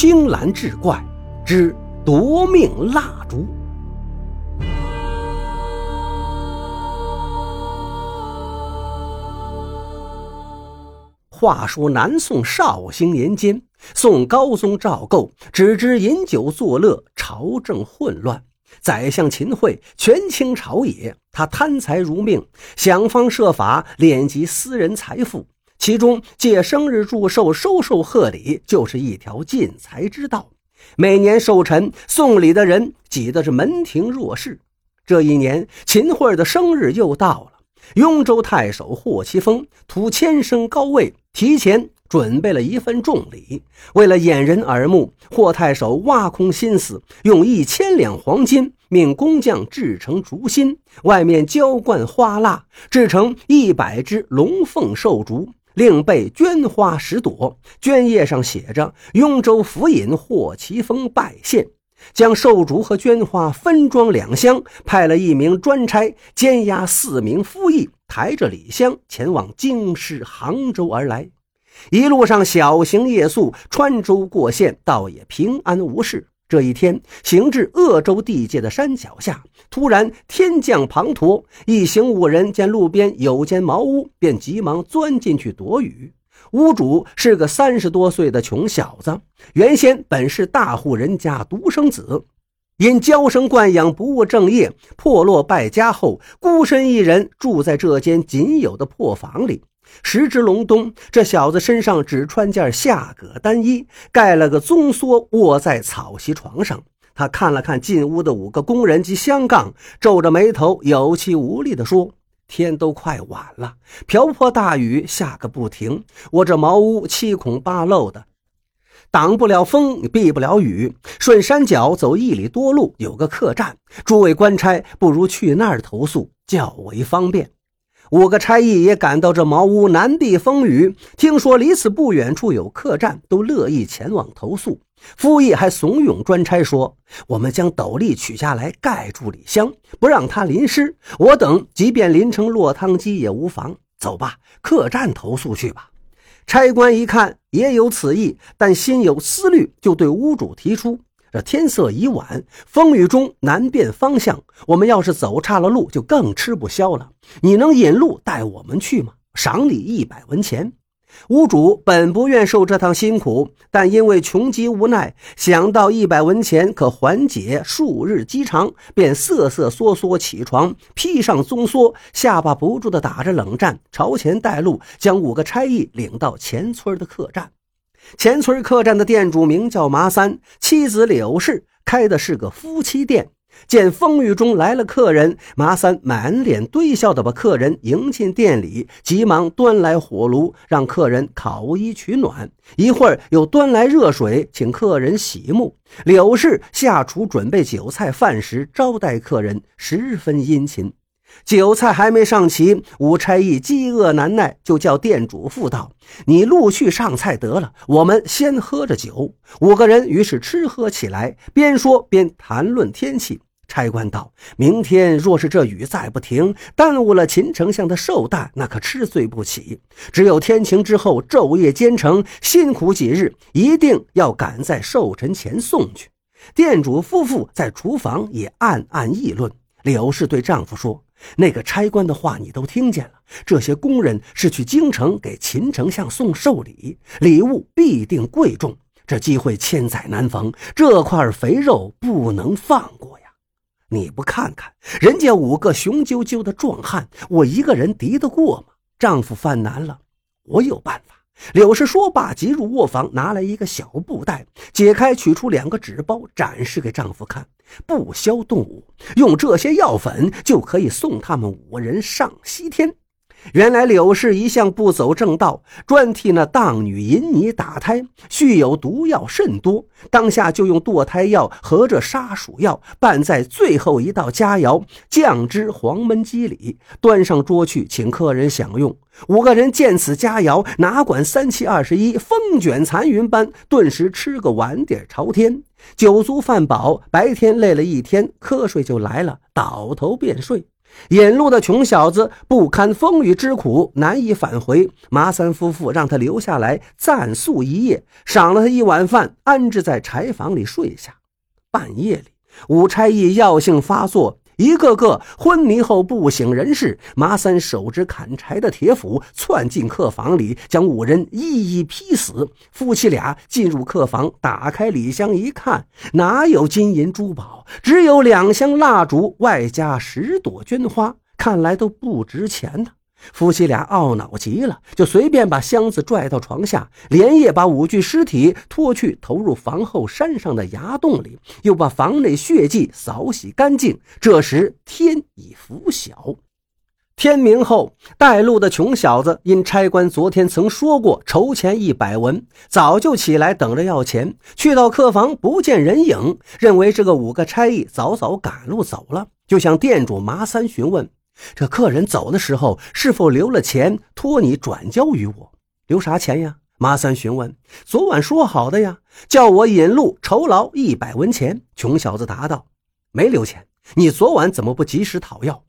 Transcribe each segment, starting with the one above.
青蓝志怪之夺命蜡烛。话说南宋绍兴年间，宋高宗赵构只知饮酒作乐，朝政混乱。宰相秦桧权倾朝野，他贪财如命，想方设法敛集私人财富。其中借生日祝寿、收受贺礼，就是一条进财之道。每年寿辰送礼的人挤得是门庭若市。这一年，秦桧的生日又到了。雍州太守霍奇峰图迁升高位，提前准备了一份重礼。为了掩人耳目，霍太守挖空心思，用一千两黄金命工匠制成竹芯，外面浇灌花蜡，制成一百只龙凤寿烛。另备绢花十朵，绢叶上写着“雍州府尹霍奇峰拜献”。将寿烛和绢花分装两箱，派了一名专差监押四名夫役，抬着礼箱前往京师杭州而来。一路上小行夜宿，穿州过县，倒也平安无事。这一天，行至鄂州地界的山脚下，突然天降滂沱，一行五人见路边有间茅屋，便急忙钻进去躲雨。屋主是个三十多岁的穷小子，原先本是大户人家独生子，因娇生惯养，不务正业，破落败家后，孤身一人住在这间仅有的破房里。时值隆冬，这小子身上只穿件下葛单衣，盖了个棕蓑，卧在草席床上。他看了看进屋的五个工人及香杠，皱着眉头，有气无力地说：“天都快晚了，瓢泼大雨下个不停。我这茅屋七孔八漏的，挡不了风，避不了雨。顺山脚走一里多路，有个客栈。诸位官差，不如去那儿投宿，较为方便。”五个差役也赶到这茅屋，难避风雨。听说离此不远处有客栈，都乐意前往投宿。夫役还怂恿专差说：“我们将斗笠取下来盖住礼箱，不让它淋湿。我等即便淋成落汤鸡也无妨。走吧，客栈投宿去吧。”差官一看也有此意，但心有思虑，就对屋主提出。这天色已晚，风雨中难辨方向。我们要是走岔了路，就更吃不消了。你能引路带我们去吗？赏你一百文钱。屋主本不愿受这趟辛苦，但因为穷极无奈，想到一百文钱可缓解数日饥肠，便瑟瑟缩缩起床，披上棕蓑，下巴不住地打着冷战，朝前带路，将五个差役领到前村的客栈。前村客栈的店主名叫麻三，妻子柳氏开的是个夫妻店。见风雨中来了客人，麻三满脸堆笑的把客人迎进店里，急忙端来火炉让客人烤衣取暖。一会儿又端来热水请客人洗沐。柳氏下厨准备酒菜饭食招待客人，十分殷勤。酒菜还没上齐，五差役饥饿难耐，就叫店主妇道：“你陆续上菜得了，我们先喝着酒。”五个人于是吃喝起来，边说边谈论天气。差官道：“明天若是这雨再不停，耽误了秦丞相的寿诞，那可吃罪不起。只有天晴之后，昼夜兼程，辛苦几日，一定要赶在寿辰前送去。”店主夫妇在厨房也暗暗议论。柳氏对丈夫说。那个差官的话你都听见了，这些工人是去京城给秦丞相送寿礼，礼物必定贵重，这机会千载难逢，这块肥肉不能放过呀！你不看看人家五个雄赳赳的壮汉，我一个人敌得过吗？丈夫犯难了，我有办法。柳氏说罢，即入卧房，拿来一个小布袋，解开，取出两个纸包，展示给丈夫看。不消动武，用这些药粉就可以送他们五人上西天。原来柳氏一向不走正道，专替那荡女淫尼打胎，蓄有毒药甚多。当下就用堕胎药和这杀鼠药拌在最后一道佳肴，酱汁黄焖鸡里，端上桌去，请客人享用。五个人见此佳肴，哪管三七二十一，风卷残云般，顿时吃个碗底朝天。酒足饭饱，白天累了一天，瞌睡就来了，倒头便睡。引路的穷小子不堪风雨之苦，难以返回。麻三夫妇让他留下来暂宿一夜，赏了他一碗饭，安置在柴房里睡下。半夜里，武差役药性发作。一个个昏迷后不省人事，麻三手执砍柴的铁斧窜进客房里，将五人一一劈死。夫妻俩进入客房，打开礼箱一看，哪有金银珠宝，只有两箱蜡烛，外加十朵绢花，看来都不值钱呢。夫妻俩懊恼极了，就随便把箱子拽到床下，连夜把五具尸体拖去投入房后山上的崖洞里，又把房内血迹扫洗干净。这时天已拂晓，天明后，带路的穷小子因差官昨天曾说过筹钱一百文，早就起来等着要钱。去到客房不见人影，认为这个五个差役早早赶路走了，就向店主麻三询问。这客人走的时候是否留了钱托你转交于我？留啥钱呀？马三询问。昨晚说好的呀，叫我引路酬劳一百文钱。穷小子答道：“没留钱，你昨晚怎么不及时讨要？”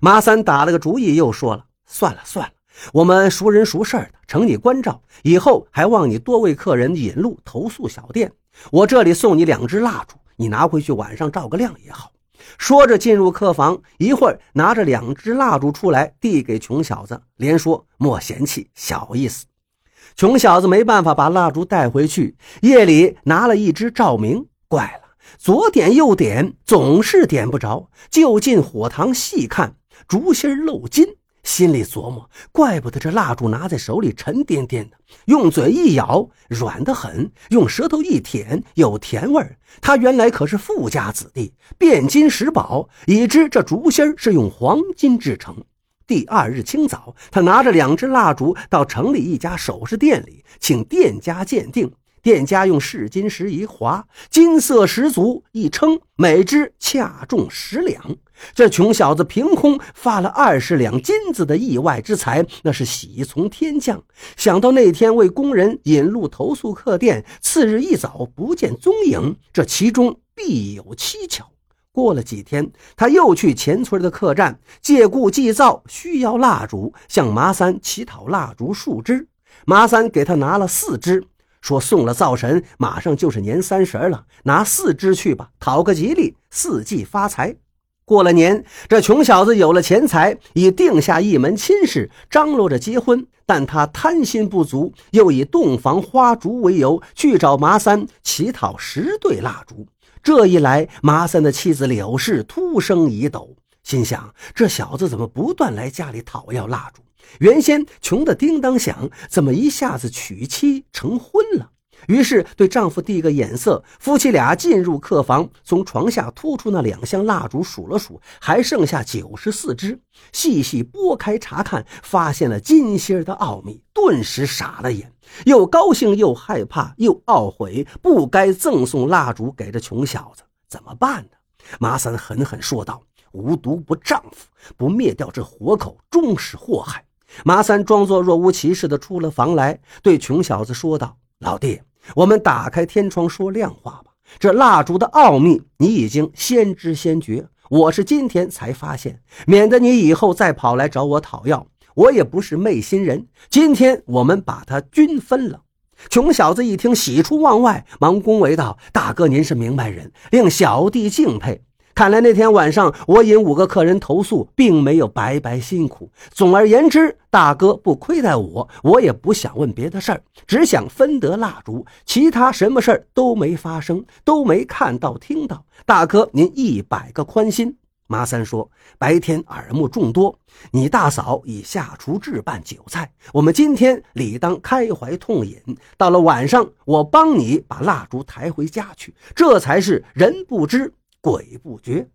马三打了个主意，又说了：“算了算了，我们熟人熟事的，承你关照，以后还望你多为客人引路投宿小店。我这里送你两支蜡烛，你拿回去晚上照个亮也好。”说着，进入客房，一会儿拿着两支蜡烛出来，递给穷小子，连说：“莫嫌弃，小意思。”穷小子没办法，把蜡烛带回去。夜里拿了一支照明，怪了，左点右点，总是点不着。就进火塘细看，烛芯漏金。心里琢磨，怪不得这蜡烛拿在手里沉甸甸的，用嘴一咬，软得很；用舌头一舔，有甜味儿。他原来可是富家子弟，汴金石宝，已知这烛芯是用黄金制成。第二日清早，他拿着两支蜡烛到城里一家首饰店里，请店家鉴定。店家用试金石一划，金色十足，一称每只恰中十两。这穷小子凭空发了二十两金子的意外之财，那是喜从天降。想到那天为工人引路投宿客店，次日一早不见踪影，这其中必有蹊跷。过了几天，他又去前村的客栈借故祭灶，需要蜡烛，向麻三乞讨蜡烛数支。麻三给他拿了四支。说送了灶神，马上就是年三十了，拿四支去吧，讨个吉利，四季发财。过了年，这穷小子有了钱财，已定下一门亲事，张罗着结婚。但他贪心不足，又以洞房花烛为由去找麻三乞讨十对蜡烛。这一来，麻三的妻子柳氏突生疑窦，心想：这小子怎么不断来家里讨要蜡烛？原先穷得叮当响，怎么一下子娶妻成婚了？于是对丈夫递个眼色，夫妻俩进入客房，从床下拖出那两箱蜡烛，数了数，还剩下九十四支。细细拨开查看，发现了金芯的奥秘，顿时傻了眼，又高兴又害怕又懊悔，不该赠送蜡烛给这穷小子，怎么办呢？马三狠狠说道：“无毒不丈夫，不灭掉这活口，终是祸害。”马三装作若无其事的出了房来，对穷小子说道：“老弟，我们打开天窗说亮话吧。这蜡烛的奥秘，你已经先知先觉，我是今天才发现，免得你以后再跑来找我讨要。我也不是昧心人，今天我们把它均分了。”穷小子一听，喜出望外，忙恭维道：“大哥，您是明白人，令小弟敬佩。”看来那天晚上我引五个客人投宿，并没有白白辛苦。总而言之，大哥不亏待我，我也不想问别的事儿，只想分得蜡烛，其他什么事儿都没发生，都没看到听到。大哥您一百个宽心。马三说：“白天耳目众多，你大嫂已下厨置办酒菜，我们今天理当开怀痛饮。到了晚上，我帮你把蜡烛抬回家去，这才是人不知。”鬼不觉，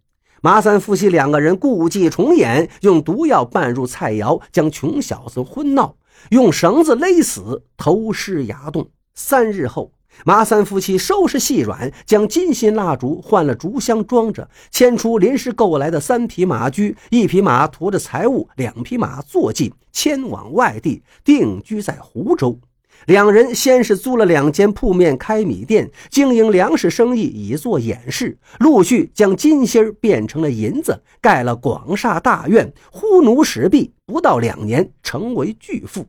麻三夫妻两个人故伎重演，用毒药拌入菜肴，将穷小子昏闹，用绳子勒死，投尸崖洞。三日后，麻三夫妻收拾细软，将金心蜡烛换了竹箱装着，牵出临时购来的三匹马驹，一匹马驮着财物，两匹马坐骑，迁往外地定居在湖州。两人先是租了两间铺面开米店，经营粮食生意以作掩饰，陆续将金芯变成了银子，盖了广厦大院，呼奴使婢，不到两年成为巨富。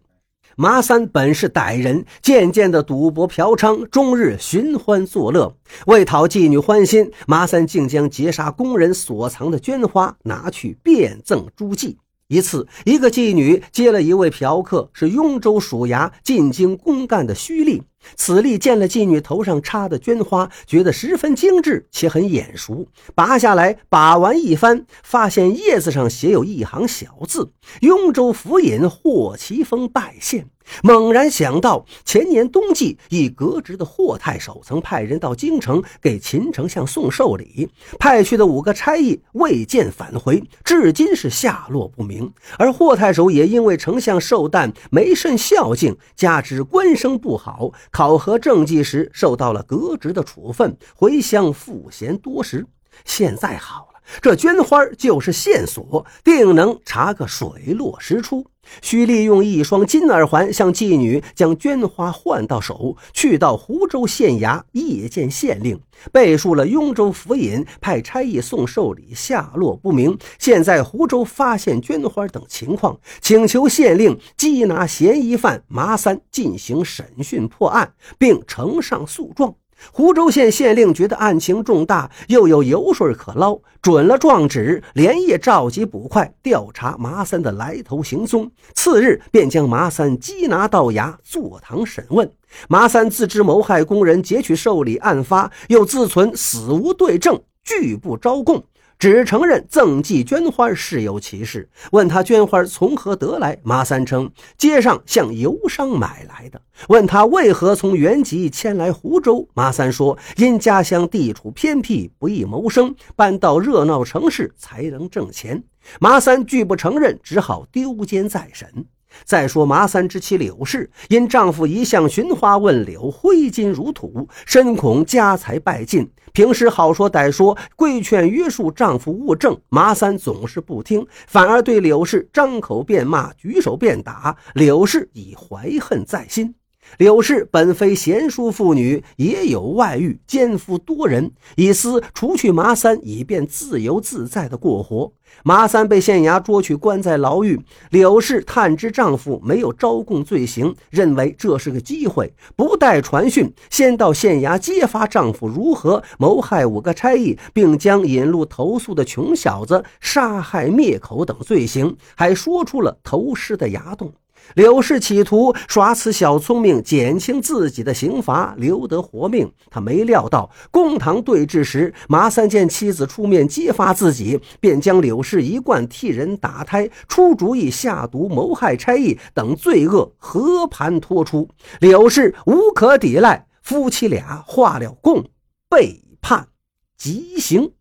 麻三本是歹人，渐渐的赌博嫖娼，终日寻欢作乐。为讨妓女欢心，麻三竟将劫杀工人所藏的绢花拿去变赠诸妓。一次，一个妓女接了一位嫖客，是雍州属衙进京公干的胥吏。此吏见了妓女头上插的绢花，觉得十分精致且很眼熟，拔下来把玩一番，发现叶子上写有一行小字：“雍州府尹霍奇峰拜县。”猛然想到，前年冬季，一革职的霍太守曾派人到京城给秦丞相送寿礼，派去的五个差役未见返回，至今是下落不明。而霍太守也因为丞相寿诞没甚孝敬，加之官声不好，考核政绩时受到了革职的处分，回乡赋闲多时。现在好，这绢花就是线索，定能查个水落石出。需利用一双金耳环向妓女将绢花换到手，去到湖州县衙谒见县令，背述了雍州府尹派差役送寿礼下落不明，现在湖州发现绢花等情况，请求县令缉拿嫌疑犯麻三进行审讯破案，并呈上诉状。湖州县县令觉得案情重大，又有油水可捞，准了状纸，连夜召集捕快调查麻三的来头行踪。次日，便将麻三缉拿到衙坐堂审问。麻三自知谋害工人、劫取寿礼案发，又自存死无对证，拒不招供。只承认赠寄绢花事有其事，问他绢花从何得来，马三称街上向游商买来的。问他为何从原籍迁来湖州，马三说因家乡地处偏僻，不易谋生，搬到热闹城市才能挣钱。马三拒不承认，只好丢监再审。再说麻三之妻柳氏，因丈夫一向寻花问柳，挥金如土，深恐家财败尽，平时好说歹说，跪劝约束丈夫务正，麻三总是不听，反而对柳氏张口便骂，举手便打。柳氏已怀恨在心。柳氏本非贤淑妇女，也有外遇，奸夫多人，以私除去麻三，以便自由自在的过活。麻三被县衙捉去关在牢狱，柳氏探知丈夫没有招供罪行，认为这是个机会，不待传讯，先到县衙揭发丈夫如何谋害五个差役，并将引路投诉的穷小子杀害灭口等罪行，还说出了投尸的崖洞。柳氏企图耍此小聪明，减轻自己的刑罚，留得活命。他没料到公堂对峙时，马三见妻子出面揭发自己，便将柳氏一贯替人打胎、出主意下毒、谋害差役等罪恶和盘托出。柳氏无可抵赖，夫妻俩画了供，被判极刑。